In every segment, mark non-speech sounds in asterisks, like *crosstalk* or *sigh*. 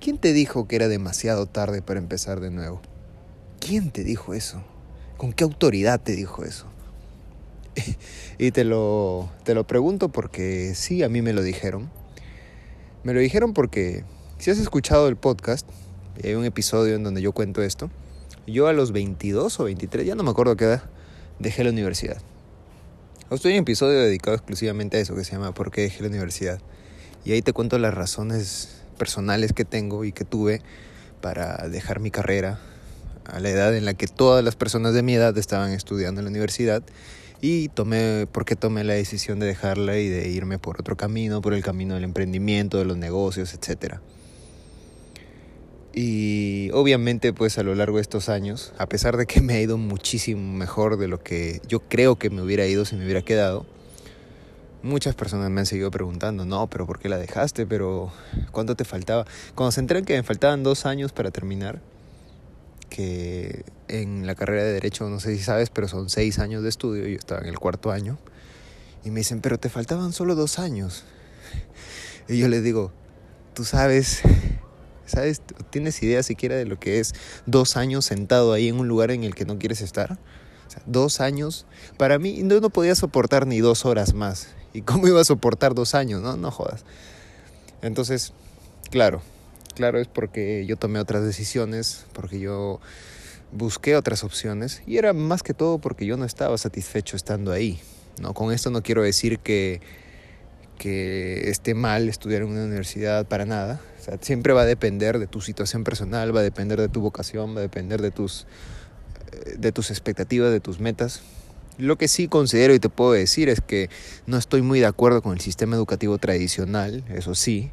¿Quién te dijo que era demasiado tarde para empezar de nuevo? ¿Quién te dijo eso? ¿Con qué autoridad te dijo eso? *laughs* y te lo, te lo pregunto porque sí, a mí me lo dijeron. Me lo dijeron porque si has escuchado el podcast, hay un episodio en donde yo cuento esto, yo a los 22 o 23, ya no me acuerdo qué edad, dejé la universidad. Estoy en un episodio dedicado exclusivamente a eso que se llama ¿Por qué dejé la universidad? Y ahí te cuento las razones personales que tengo y que tuve para dejar mi carrera a la edad en la que todas las personas de mi edad estaban estudiando en la universidad y tomé, ¿por qué tomé la decisión de dejarla y de irme por otro camino, por el camino del emprendimiento, de los negocios, etcétera? Y obviamente pues a lo largo de estos años, a pesar de que me ha ido muchísimo mejor de lo que yo creo que me hubiera ido si me hubiera quedado, muchas personas me han seguido preguntando, no, pero ¿por qué la dejaste? Pero ¿cuánto te faltaba? Cuando se enteran que me faltaban dos años para terminar, que en la carrera de Derecho, no sé si sabes, pero son seis años de estudio, yo estaba en el cuarto año, y me dicen, pero te faltaban solo dos años. Y yo les digo, tú sabes, ¿sabes? ¿Tienes idea siquiera de lo que es dos años sentado ahí en un lugar en el que no quieres estar? Dos años, para mí no, podía soportar ni dos horas más. ¿Y cómo iba a soportar dos años? No, no jodas. Entonces, claro, claro es porque yo tomé otras decisiones, porque yo busqué otras opciones y era más que todo porque yo no estaba satisfecho estando ahí. ¿no? Con esto no quiero decir que, que esté mal estudiar en una universidad para nada. Siempre va a depender de tu situación personal, va a depender de tu vocación, va a depender de tus, de tus expectativas, de tus metas. Lo que sí considero y te puedo decir es que no estoy muy de acuerdo con el sistema educativo tradicional, eso sí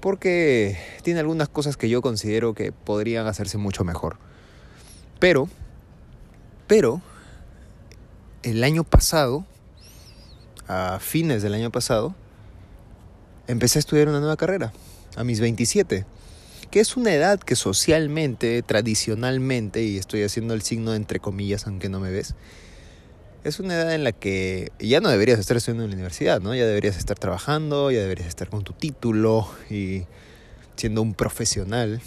porque tiene algunas cosas que yo considero que podrían hacerse mucho mejor. Pero, pero, el año pasado, a fines del año pasado, empecé a estudiar una nueva carrera, a mis 27, que es una edad que socialmente, tradicionalmente, y estoy haciendo el signo entre comillas aunque no me ves, es una edad en la que ya no deberías estar estudiando en la universidad, ¿no? Ya deberías estar trabajando, ya deberías estar con tu título y siendo un profesional.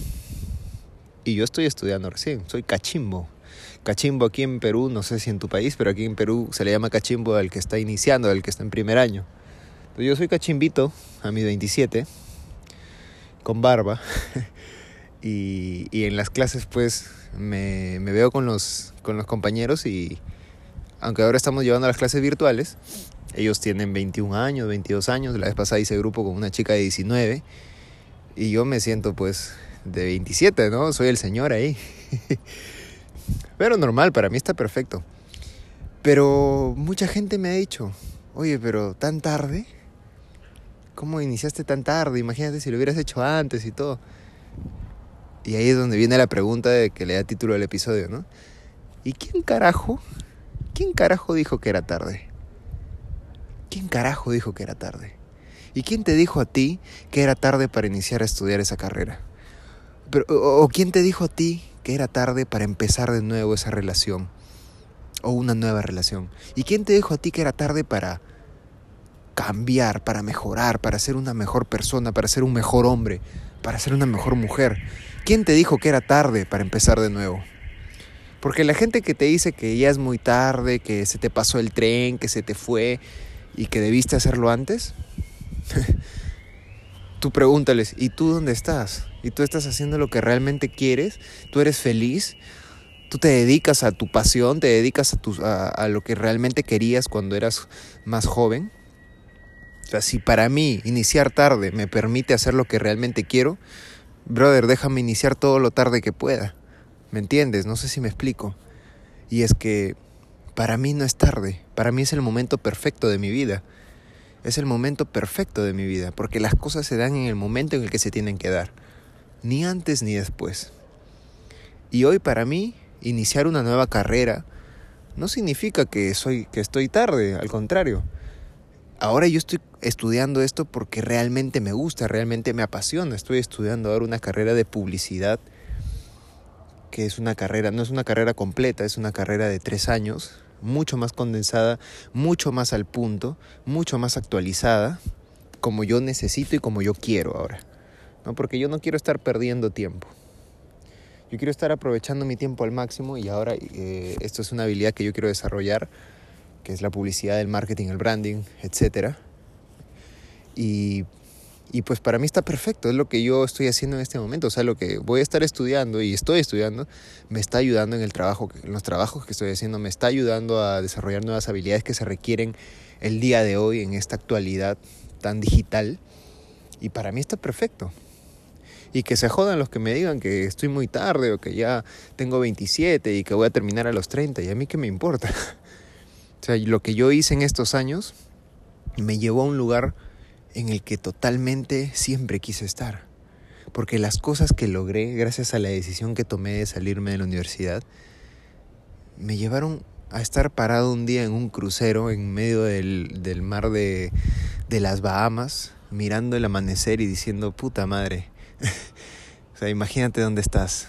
Y yo estoy estudiando recién, soy cachimbo. Cachimbo aquí en Perú, no sé si en tu país, pero aquí en Perú se le llama cachimbo al que está iniciando, al que está en primer año. yo soy cachimbito a mis 27, con barba. *laughs* y, y, en las clases pues me, me veo con los, con los compañeros y aunque ahora estamos llevando las clases virtuales, ellos tienen 21 años, 22 años. La vez pasada hice grupo con una chica de 19 y yo me siento pues de 27, ¿no? Soy el señor ahí. *laughs* pero normal, para mí está perfecto. Pero mucha gente me ha dicho, oye, pero tan tarde, ¿cómo iniciaste tan tarde? Imagínate si lo hubieras hecho antes y todo. Y ahí es donde viene la pregunta de que le da título al episodio, ¿no? ¿Y quién carajo ¿Quién carajo dijo que era tarde? ¿Quién carajo dijo que era tarde? ¿Y quién te dijo a ti que era tarde para iniciar a estudiar esa carrera? Pero, o, quién te dijo a ti que era tarde para empezar de nuevo esa relación? O una nueva relación. ¿Y quién te dijo a ti que era tarde para cambiar, para mejorar, para ser una mejor persona, para ser un mejor hombre, para ser una mejor mujer? ¿Quién te dijo que era tarde para empezar de nuevo? Porque la gente que te dice que ya es muy tarde, que se te pasó el tren, que se te fue y que debiste hacerlo antes, *laughs* tú pregúntales, ¿y tú dónde estás? ¿Y tú estás haciendo lo que realmente quieres? ¿Tú eres feliz? ¿Tú te dedicas a tu pasión? ¿Te dedicas a, a, lo que realmente querías cuando eras más joven? O sea, si para mí iniciar tarde me permite hacer lo que realmente quiero, brother, déjame iniciar todo lo tarde que pueda. ¿Me entiendes? No sé si me explico. Y es que para mí no es tarde, para mí es el momento perfecto de mi vida. Es el momento perfecto de mi vida, porque las cosas se dan en el momento en el que se tienen que dar, ni antes ni después. Y hoy para mí, iniciar una nueva carrera no significa que soy que estoy tarde, al contrario. Ahora yo estoy estudiando esto porque realmente me gusta, realmente me apasiona. Estoy estudiando ahora una carrera de publicidad, que es una carrera, no es una carrera completa, es una carrera de tres años, mucho más condensada, mucho más al punto, mucho más actualizada, como yo necesito y como yo quiero ahora. ¿no? Porque yo no quiero estar perdiendo tiempo. Yo quiero estar aprovechando mi tiempo al máximo y ahora eh, esto es una habilidad que yo quiero desarrollar que es la publicidad, el marketing, el branding, etc. Y, y pues para mí está perfecto, es lo que yo estoy haciendo en este momento, o sea, lo que voy a estar estudiando y estoy estudiando me está ayudando en el trabajo, en los trabajos que estoy haciendo, me está ayudando a desarrollar nuevas habilidades que se requieren el día de hoy en esta actualidad tan digital y para mí está perfecto. Y que se jodan los que me digan que estoy muy tarde o que ya tengo 27 y que voy a terminar a los 30 y a mí qué me importa. *laughs* O sea, lo que yo hice en estos años me llevó a un lugar en el que totalmente siempre quise estar. Porque las cosas que logré gracias a la decisión que tomé de salirme de la universidad me llevaron a estar parado un día en un crucero en medio del, mar de, de las Bahamas, mirando el amanecer y diciendo, puta madre. *laughs* o sea, imagínate dónde estás.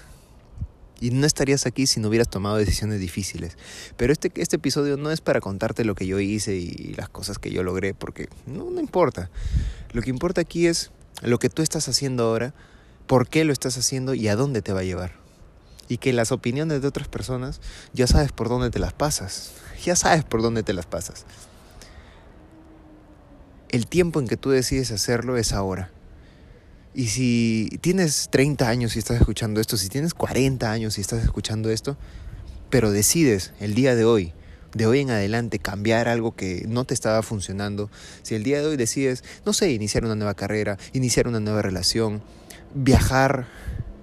Y no estarías aquí si no hubieras tomado decisiones difíciles. Pero este, este episodio no es para contarte lo que yo hice y las cosas que yo logré, porque no, no importa. Lo que importa aquí es lo que tú estás haciendo ahora, por qué lo estás haciendo y a dónde te va a llevar. Y que las opiniones de otras personas ya sabes por dónde te las pasas. Ya sabes por dónde te las pasas. El tiempo en que tú decides hacerlo es ahora. Y si tienes 30 años y estás escuchando esto, si tienes 40 años y estás escuchando esto, pero decides el día de hoy, de hoy en adelante, cambiar algo que no te estaba funcionando, si el día de hoy decides, no sé, iniciar una nueva carrera, iniciar una nueva relación, viajar,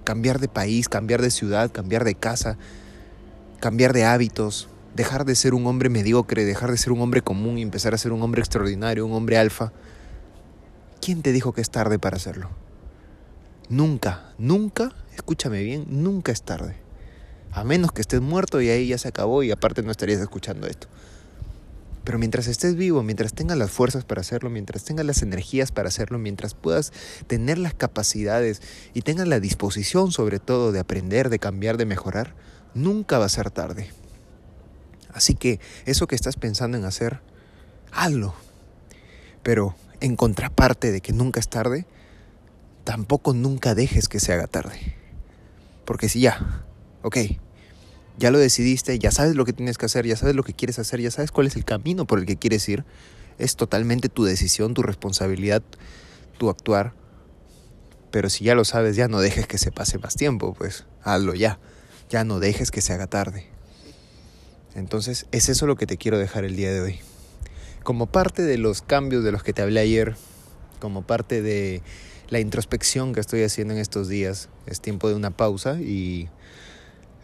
cambiar de país, cambiar de ciudad, cambiar de casa, cambiar de hábitos, dejar de ser un hombre mediocre, dejar de ser un hombre común y empezar a ser un hombre extraordinario, un hombre alfa, ¿quién te dijo que es tarde para hacerlo? Nunca, nunca, escúchame bien, nunca es tarde. A menos que estés muerto y ahí ya se acabó y aparte no estarías escuchando esto. Pero mientras estés vivo, mientras tengas las fuerzas para hacerlo, mientras tengas las energías para hacerlo, mientras puedas tener las capacidades y tengas la disposición sobre todo de aprender, de cambiar, de mejorar, nunca va a ser tarde. Así que eso que estás pensando en hacer, hazlo. Pero en contraparte de que nunca es tarde, tampoco nunca dejes que se haga tarde. Porque si ya, ok, ya lo decidiste, ya sabes lo que tienes que hacer, ya sabes lo que quieres hacer, ya sabes cuál es el camino por el que quieres ir, es totalmente tu decisión, tu responsabilidad, tu actuar. Pero si ya lo sabes, ya no dejes que se pase más tiempo, pues hazlo ya. Ya no dejes que se haga tarde. Entonces, es eso lo que te quiero dejar el día de hoy. Como parte de los cambios de los que te hablé ayer, como parte de la introspección que estoy haciendo en estos días. Es tiempo de una pausa y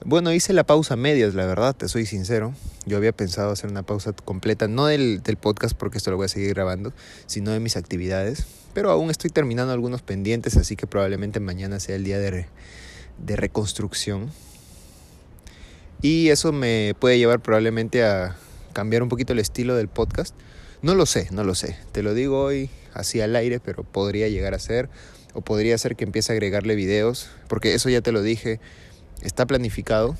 bueno, hice la pausa medias, la verdad, te soy sincero. Yo había pensado hacer una pausa completa, no del, podcast porque esto lo voy a seguir grabando, sino de mis actividades. Pero aún estoy terminando algunos pendientes, así que probablemente mañana sea el día de, de reconstrucción. Y eso me puede llevar probablemente a cambiar un poquito el estilo del podcast. No lo sé, no lo sé. Te lo digo hoy así al aire, pero podría llegar a ser. O podría ser que empiece a agregarle videos, porque eso ya te lo dije, está planificado,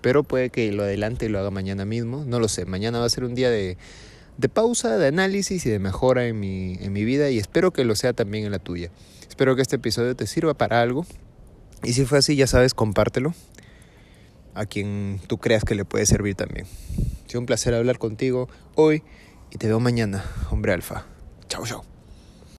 pero puede que lo adelante y lo haga mañana mismo. No lo sé, mañana va a ser un día de, de pausa, de análisis y de mejora en mi, en mi vida y espero que lo sea también en la tuya. Espero que este episodio te sirva para algo. Y si fue así, ya sabes, compártelo a quien tú creas que le puede servir también. Sido un placer hablar contigo hoy y te veo mañana, hombre alfa. Chao, chao.